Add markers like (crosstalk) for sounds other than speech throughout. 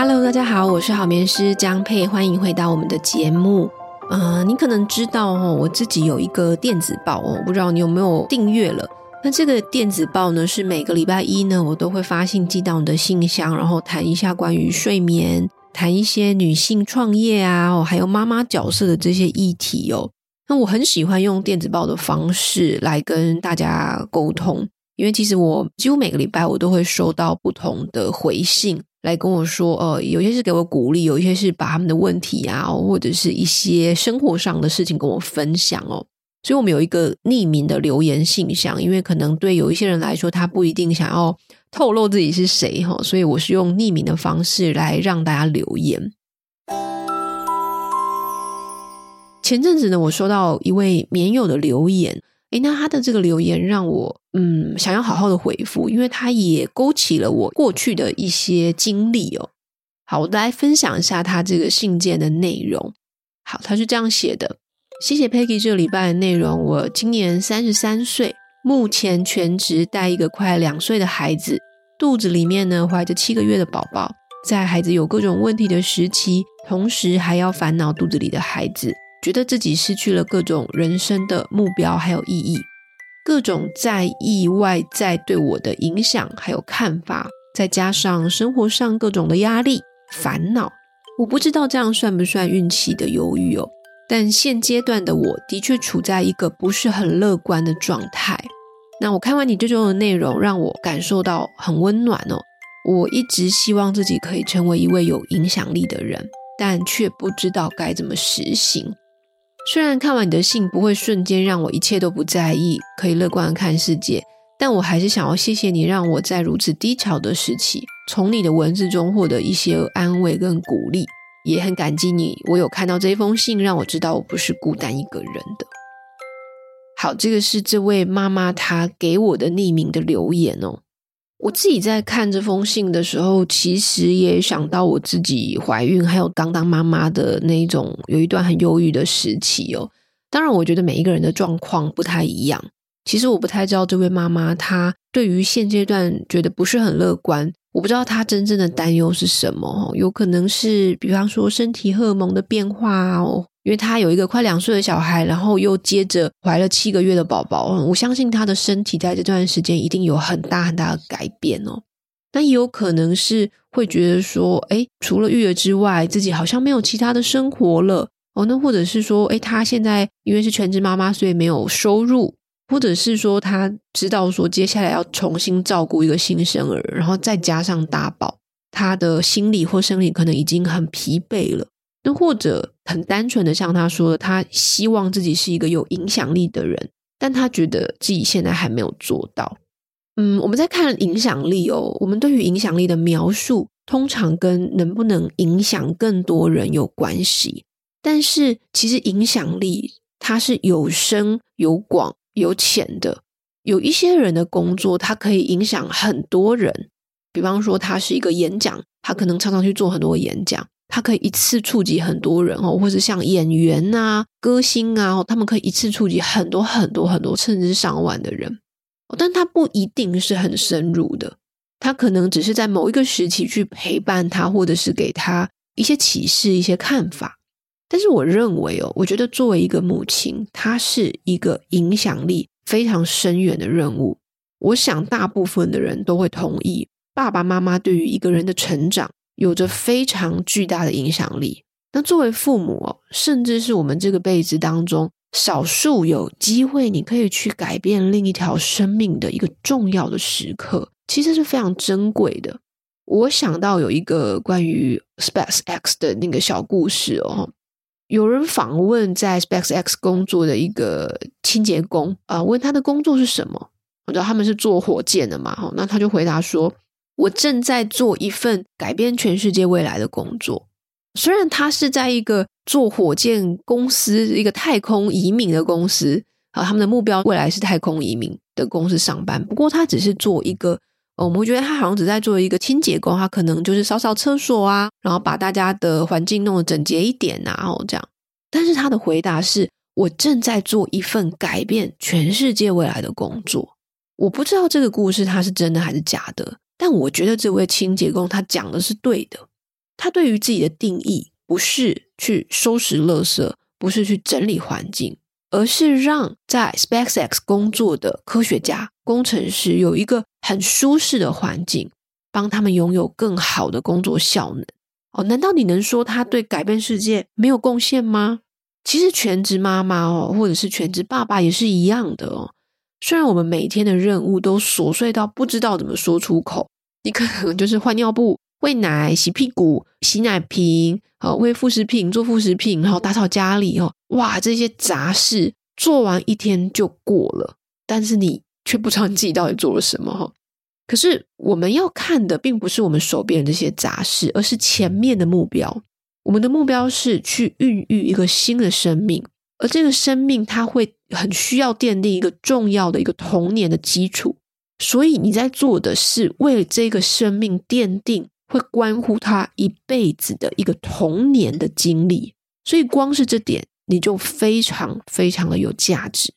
Hello，大家好，我是好眠师江佩，欢迎回到我们的节目。嗯、你可能知道哦，我自己有一个电子报哦，不知道你有没有订阅了？那这个电子报呢，是每个礼拜一呢，我都会发信寄到你的信箱，然后谈一下关于睡眠，谈一些女性创业啊，哦，还有妈妈角色的这些议题哦。那我很喜欢用电子报的方式来跟大家沟通，因为其实我几乎每个礼拜我都会收到不同的回信。来跟我说，呃，有些是给我鼓励，有一些是把他们的问题啊，或者是一些生活上的事情跟我分享哦。所以我们有一个匿名的留言信箱，因为可能对有一些人来说，他不一定想要透露自己是谁哈，所以我是用匿名的方式来让大家留言。前阵子呢，我收到一位棉友的留言。诶，那他的这个留言让我嗯想要好好的回复，因为他也勾起了我过去的一些经历哦。好，我来分享一下他这个信件的内容。好，他是这样写的：谢谢 Peggy 这个礼拜的内容。我今年三十三岁，目前全职带一个快两岁的孩子，肚子里面呢怀着七个月的宝宝，在孩子有各种问题的时期，同时还要烦恼肚子里的孩子。觉得自己失去了各种人生的目标还有意义，各种在意外在对我的影响还有看法，再加上生活上各种的压力烦恼，我不知道这样算不算运气的忧郁哦。但现阶段的我的确处在一个不是很乐观的状态。那我看完你这周的内容，让我感受到很温暖哦。我一直希望自己可以成为一位有影响力的人，但却不知道该怎么实行。虽然看完你的信不会瞬间让我一切都不在意，可以乐观的看世界，但我还是想要谢谢你，让我在如此低潮的时期，从你的文字中获得一些安慰跟鼓励，也很感激你，我有看到这封信，让我知道我不是孤单一个人的。好，这个是这位妈妈她给我的匿名的留言哦。我自己在看这封信的时候，其实也想到我自己怀孕，还有刚当妈妈的那一种，有一段很忧郁的时期哦。当然，我觉得每一个人的状况不太一样。其实我不太知道这位妈妈她对于现阶段觉得不是很乐观，我不知道她真正的担忧是什么。有可能是比方说身体荷尔蒙的变化哦。因为她有一个快两岁的小孩，然后又接着怀了七个月的宝宝，我相信她的身体在这段时间一定有很大很大的改变哦。那也有可能是会觉得说，诶，除了育儿之外，自己好像没有其他的生活了哦。那或者是说，诶，她现在因为是全职妈妈，所以没有收入，或者是说她知道说接下来要重新照顾一个新生儿，然后再加上大宝，她的心理或生理可能已经很疲惫了。那或者很单纯的像他说，他希望自己是一个有影响力的人，但他觉得自己现在还没有做到。嗯，我们在看影响力哦，我们对于影响力的描述通常跟能不能影响更多人有关系。但是其实影响力它是有深有广有浅的，有一些人的工作它可以影响很多人，比方说他是一个演讲，他可能常常去做很多演讲。他可以一次触及很多人哦，或者像演员啊、歌星啊，他们可以一次触及很多很多很多，甚至上万的人。但他不一定是很深入的，他可能只是在某一个时期去陪伴他，或者是给他一些启示、一些看法。但是我认为哦，我觉得作为一个母亲，她是一个影响力非常深远的任务。我想大部分的人都会同意，爸爸妈妈对于一个人的成长。有着非常巨大的影响力。那作为父母哦，甚至是我们这个辈子当中少数有机会你可以去改变另一条生命的一个重要的时刻，其实是非常珍贵的。我想到有一个关于 SpaceX 的那个小故事哦，有人访问在 SpaceX 工作的一个清洁工啊，问他的工作是什么？我知道他们是做火箭的嘛，哈，那他就回答说。我正在做一份改变全世界未来的工作，虽然他是在一个做火箭公司、一个太空移民的公司啊，他们的目标未来是太空移民的公司上班。不过他只是做一个，我们觉得他好像只在做一个清洁工，他可能就是扫扫厕所啊，然后把大家的环境弄得整洁一点啊，然后这样。但是他的回答是：我正在做一份改变全世界未来的工作。我不知道这个故事它是真的还是假的。但我觉得这位清洁工他讲的是对的，他对于自己的定义不是去收拾垃圾，不是去整理环境，而是让在 SpaceX 工作的科学家、工程师有一个很舒适的环境，帮他们拥有更好的工作效能。哦，难道你能说他对改变世界没有贡献吗？其实全职妈妈哦，或者是全职爸爸也是一样的哦。虽然我们每天的任务都琐碎到不知道怎么说出口，你可能就是换尿布。喂奶、洗屁股、洗奶瓶，啊喂副食品、做副食品，然后打扫家里哦，哇，这些杂事做完一天就过了，但是你却不知道你自己到底做了什么哈。可是我们要看的并不是我们手边的这些杂事，而是前面的目标。我们的目标是去孕育一个新的生命，而这个生命它会很需要奠定一个重要的一个童年的基础。所以你在做的是为这个生命奠定。会关乎他一辈子的一个童年的经历，所以光是这点你就非常非常的有价值。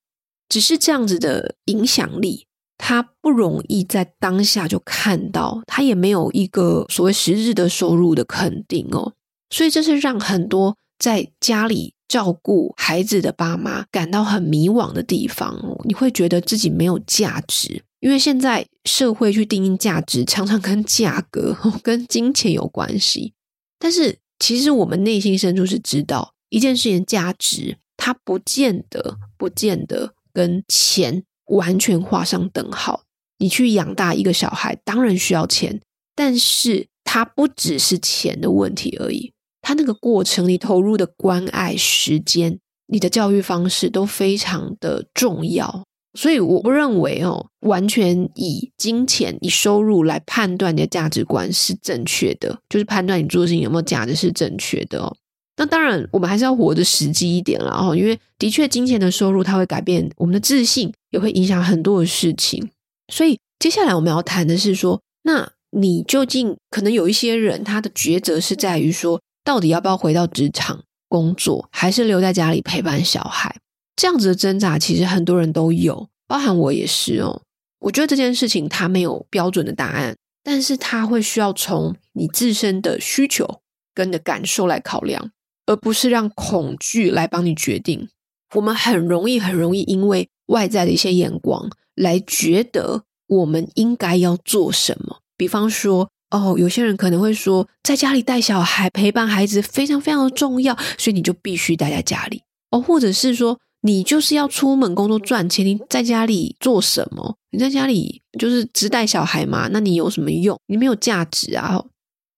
只是这样子的影响力，他不容易在当下就看到，他也没有一个所谓实质的收入的肯定哦。所以这是让很多在家里照顾孩子的爸妈感到很迷惘的地方。你会觉得自己没有价值。因为现在社会去定义价值，常常跟价格、(laughs) 跟金钱有关系。但是，其实我们内心深处是知道，一件事情的价值，它不见得、不见得跟钱完全画上等号。你去养大一个小孩，当然需要钱，但是它不只是钱的问题而已。他那个过程，你投入的关爱、时间、你的教育方式都非常的重要。所以我不认为哦，完全以金钱、以收入来判断你的价值观是正确的，就是判断你做的事情有没有价值是正确的哦。那当然，我们还是要活得实际一点了哦，因为的确金钱的收入它会改变我们的自信，也会影响很多的事情。所以接下来我们要谈的是说，那你究竟可能有一些人他的抉择是在于说，到底要不要回到职场工作，还是留在家里陪伴小孩？这样子的挣扎，其实很多人都有，包含我也是哦。我觉得这件事情它没有标准的答案，但是它会需要从你自身的需求跟你的感受来考量，而不是让恐惧来帮你决定。我们很容易、很容易因为外在的一些眼光来觉得我们应该要做什么。比方说，哦，有些人可能会说，在家里带小孩、陪伴孩子非常非常的重要，所以你就必须待在家里哦，或者是说。你就是要出门工作赚钱，你在家里做什么？你在家里就是只带小孩嘛？那你有什么用？你没有价值啊！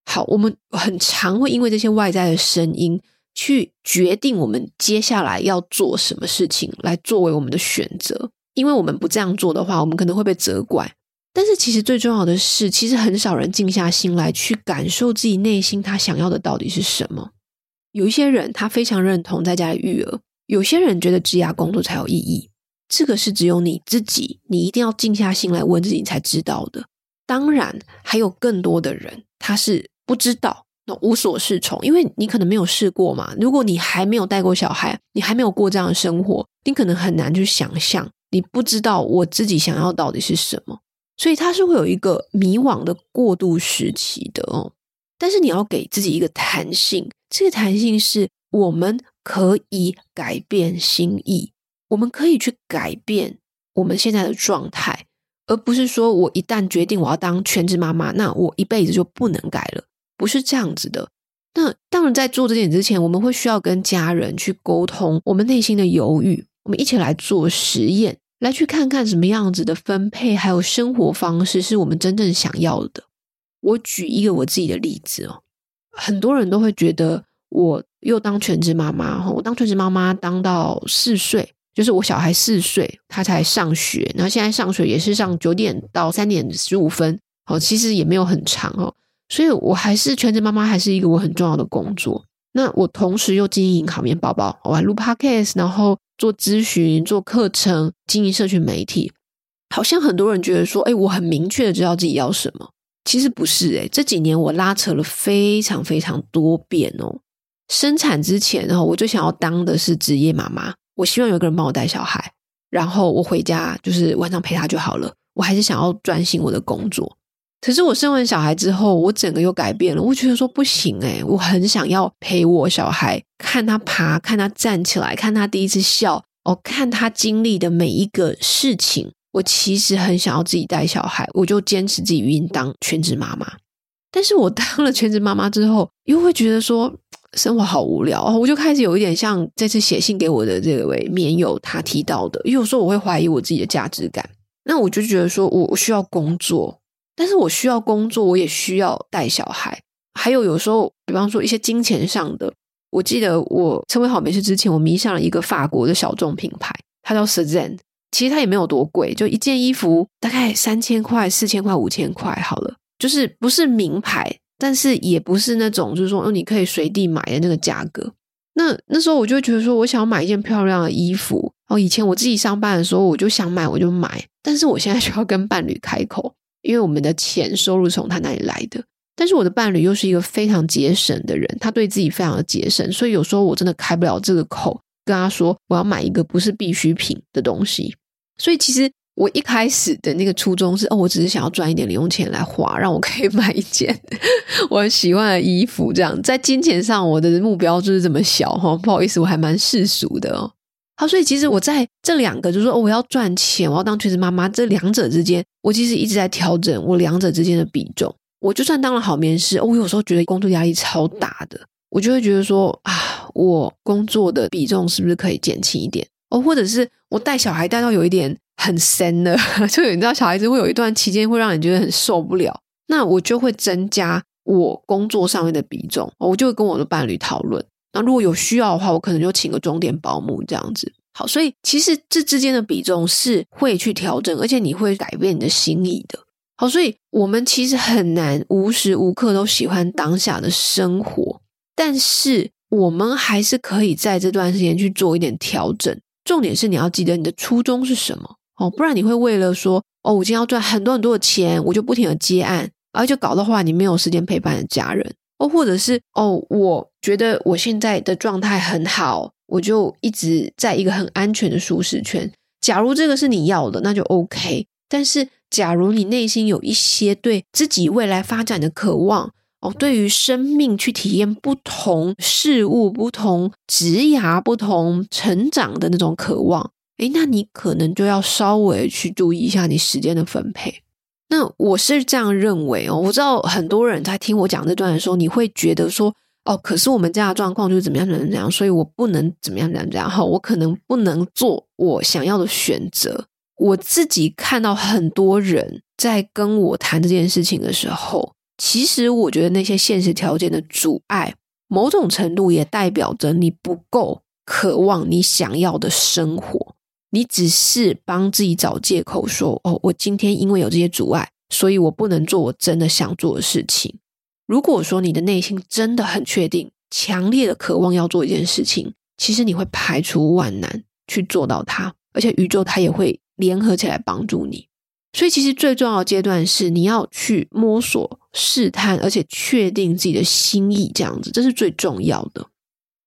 好，我们很常会因为这些外在的声音去决定我们接下来要做什么事情，来作为我们的选择。因为我们不这样做的话，我们可能会被责怪。但是其实最重要的是，其实很少人静下心来去感受自己内心他想要的到底是什么。有一些人他非常认同在家里育儿。有些人觉得职涯工作才有意义，这个是只有你自己，你一定要静下心来问自己才知道的。当然，还有更多的人他是不知道，那无所适从，因为你可能没有试过嘛。如果你还没有带过小孩，你还没有过这样的生活，你可能很难去想象，你不知道我自己想要到底是什么，所以它是会有一个迷惘的过渡时期的哦。但是你要给自己一个弹性，这个弹性是我们。可以改变心意，我们可以去改变我们现在的状态，而不是说我一旦决定我要当全职妈妈，那我一辈子就不能改了，不是这样子的。那当然，在做这点之前，我们会需要跟家人去沟通我们内心的犹豫，我们一起来做实验，来去看看什么样子的分配还有生活方式是我们真正想要的。我举一个我自己的例子哦，很多人都会觉得。我又当全职妈妈哈，我当全职妈妈当到四岁，就是我小孩四岁，他才上学，然后现在上学也是上九点到三点十五分，哦，其实也没有很长哦，所以我还是全职妈妈，还是一个我很重要的工作。那我同时又经营烤面包包，我还录 podcast，然后做咨询、做课程、经营社群媒体，好像很多人觉得说，哎，我很明确的知道自己要什么，其实不是诶，这几年我拉扯了非常非常多遍哦。生产之前，然后我最想要当的是职业妈妈。我希望有个人帮我带小孩，然后我回家就是晚上陪他就好了。我还是想要专心我的工作。可是我生完小孩之后，我整个又改变了。我觉得说不行诶，我很想要陪我小孩，看他爬，看他站起来，看他第一次笑，哦，看他经历的每一个事情。我其实很想要自己带小孩，我就坚持自己愿意当全职妈妈。但是我当了全职妈妈之后，又会觉得说生活好无聊，我就开始有一点像这次写信给我的这位棉友他提到的，因为有时候我会怀疑我自己的价值感。那我就觉得说我需要工作。但是我需要工作，我也需要带小孩，还有有时候，比方说一些金钱上的。我记得我成为好美食之前，我迷上了一个法国的小众品牌，它叫 Sezane。其实它也没有多贵，就一件衣服大概三千块、四千块、五千块好了，就是不是名牌，但是也不是那种就是说你可以随地买的那个价格。那那时候我就觉得说，我想买一件漂亮的衣服。哦，以前我自己上班的时候，我就想买我就买，但是我现在 (laughs) 需要跟伴侣开口。因为我们的钱收入从他那里来的，但是我的伴侣又是一个非常节省的人，他对自己非常的节省，所以有时候我真的开不了这个口，跟他说我要买一个不是必需品的东西。所以其实我一开始的那个初衷是，哦，我只是想要赚一点零用钱来花，让我可以 (laughs) 买一件我很喜欢的衣服。这样在金钱上，我的目标就是这么小哈，不好意思，我还蛮世俗的哦。所以其实我在这两个，就是说，哦，我要赚钱，我要当全职妈妈，这两者之间，我其实一直在调整我两者之间的比重。我就算当了好面试，我有时候觉得工作压力超大的，我就会觉得说啊，我工作的比重是不是可以减轻一点？哦，或者是我带小孩带到有一点很深的，(laughs) 就你知道，小孩子会有一段期间会让你觉得很受不了，那我就会增加我工作上面的比重，我就会跟我的伴侣讨论。那如果有需要的话，我可能就请个钟点保姆这样子。好，所以其实这之间的比重是会去调整，而且你会改变你的心意的。好，所以我们其实很难无时无刻都喜欢当下的生活，但是我们还是可以在这段时间去做一点调整。重点是你要记得你的初衷是什么哦，不然你会为了说哦，我今天要赚很多很多的钱，我就不停的接案，而且搞的话，你没有时间陪伴的家人。哦，或者是哦，我觉得我现在的状态很好，我就一直在一个很安全的舒适圈。假如这个是你要的，那就 OK。但是，假如你内心有一些对自己未来发展的渴望，哦，对于生命去体验不同事物、不同职涯、不同成长的那种渴望，诶，那你可能就要稍微去注意一下你时间的分配。那我是这样认为哦，我知道很多人在听我讲这段的时候，你会觉得说，哦，可是我们家的状况就是怎么样怎么样怎样，所以我不能怎么样怎样怎样，哈，我可能不能做我想要的选择。我自己看到很多人在跟我谈这件事情的时候，其实我觉得那些现实条件的阻碍，某种程度也代表着你不够渴望你想要的生活。你只是帮自己找借口说：“哦，我今天因为有这些阻碍，所以我不能做我真的想做的事情。”如果说你的内心真的很确定、强烈的渴望要做一件事情，其实你会排除万难去做到它，而且宇宙它也会联合起来帮助你。所以，其实最重要的阶段是你要去摸索、试探，而且确定自己的心意，这样子，这是最重要的。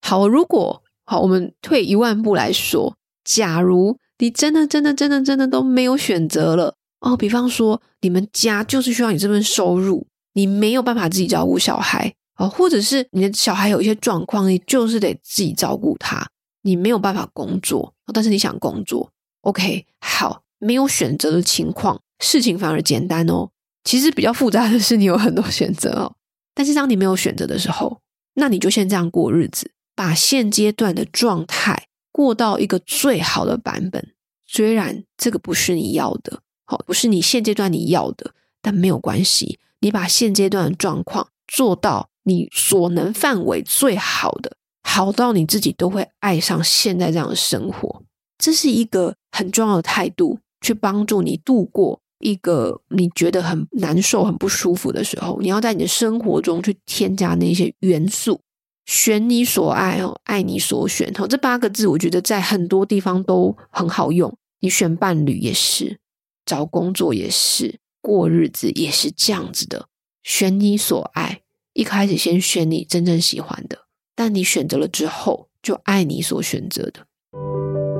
好，如果好，我们退一万步来说。假如你真的、真的、真的、真的都没有选择了哦，比方说你们家就是需要你这份收入，你没有办法自己照顾小孩哦，或者是你的小孩有一些状况，你就是得自己照顾他，你没有办法工作，但是你想工作，OK，好，没有选择的情况，事情反而简单哦。其实比较复杂的是你有很多选择哦，但是当你没有选择的时候，那你就先这样过日子，把现阶段的状态。过到一个最好的版本，虽然这个不是你要的，好，不是你现阶段你要的，但没有关系。你把现阶段的状况做到你所能范围最好的，好到你自己都会爱上现在这样的生活。这是一个很重要的态度，去帮助你度过一个你觉得很难受、很不舒服的时候。你要在你的生活中去添加那些元素。选你所爱哦，爱你所选哦，这八个字我觉得在很多地方都很好用。你选伴侣也是，找工作也是，过日子也是这样子的。选你所爱，一开始先选你真正喜欢的，但你选择了之后，就爱你所选择的。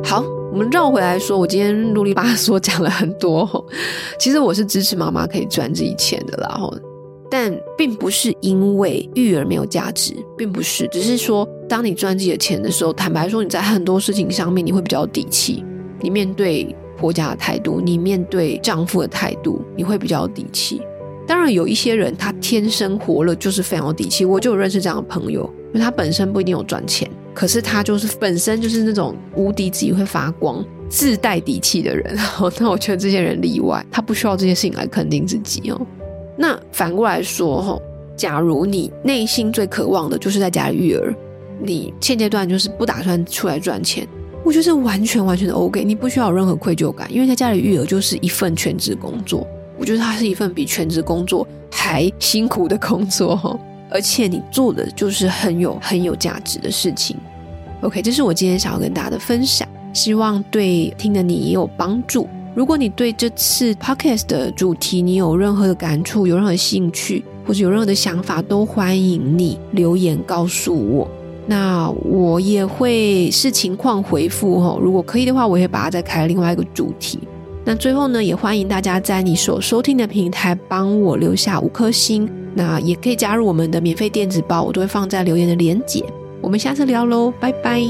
好。我们绕回来说，我今天啰里吧嗦讲了很多，其实我是支持妈妈可以赚自己钱的啦，但并不是因为育儿没有价值，并不是，只是说当你赚自己的钱的时候，坦白说你在很多事情上面你会比较底气，你面对婆家的态度，你面对丈夫的态度，你会比较有底气。当然有一些人他天生活了就是非常有底气，我就有认识这样的朋友，因为他本身不一定有赚钱。可是他就是本身就是那种无敌自己会发光、自带底气的人，(laughs) 那我觉得这些人例外，他不需要这些事情来肯定自己哦。那反过来说，假如你内心最渴望的就是在家里育儿，你现阶段就是不打算出来赚钱，我觉得是完全完全的 OK，你不需要有任何愧疚感，因为在家里育儿就是一份全职工作，我觉得它是一份比全职工作还辛苦的工作。而且你做的就是很有很有价值的事情，OK，这是我今天想要跟大家的分享，希望对听的你也有帮助。如果你对这次 Podcast 的主题你有任何的感触，有任何兴趣，或者有任何的想法，都欢迎你留言告诉我。那我也会视情况回复哦。如果可以的话，我会把它再开另外一个主题。那最后呢，也欢迎大家在你所收听的平台帮我留下五颗星。那也可以加入我们的免费电子报，我都会放在留言的连结。我们下次聊喽，拜拜。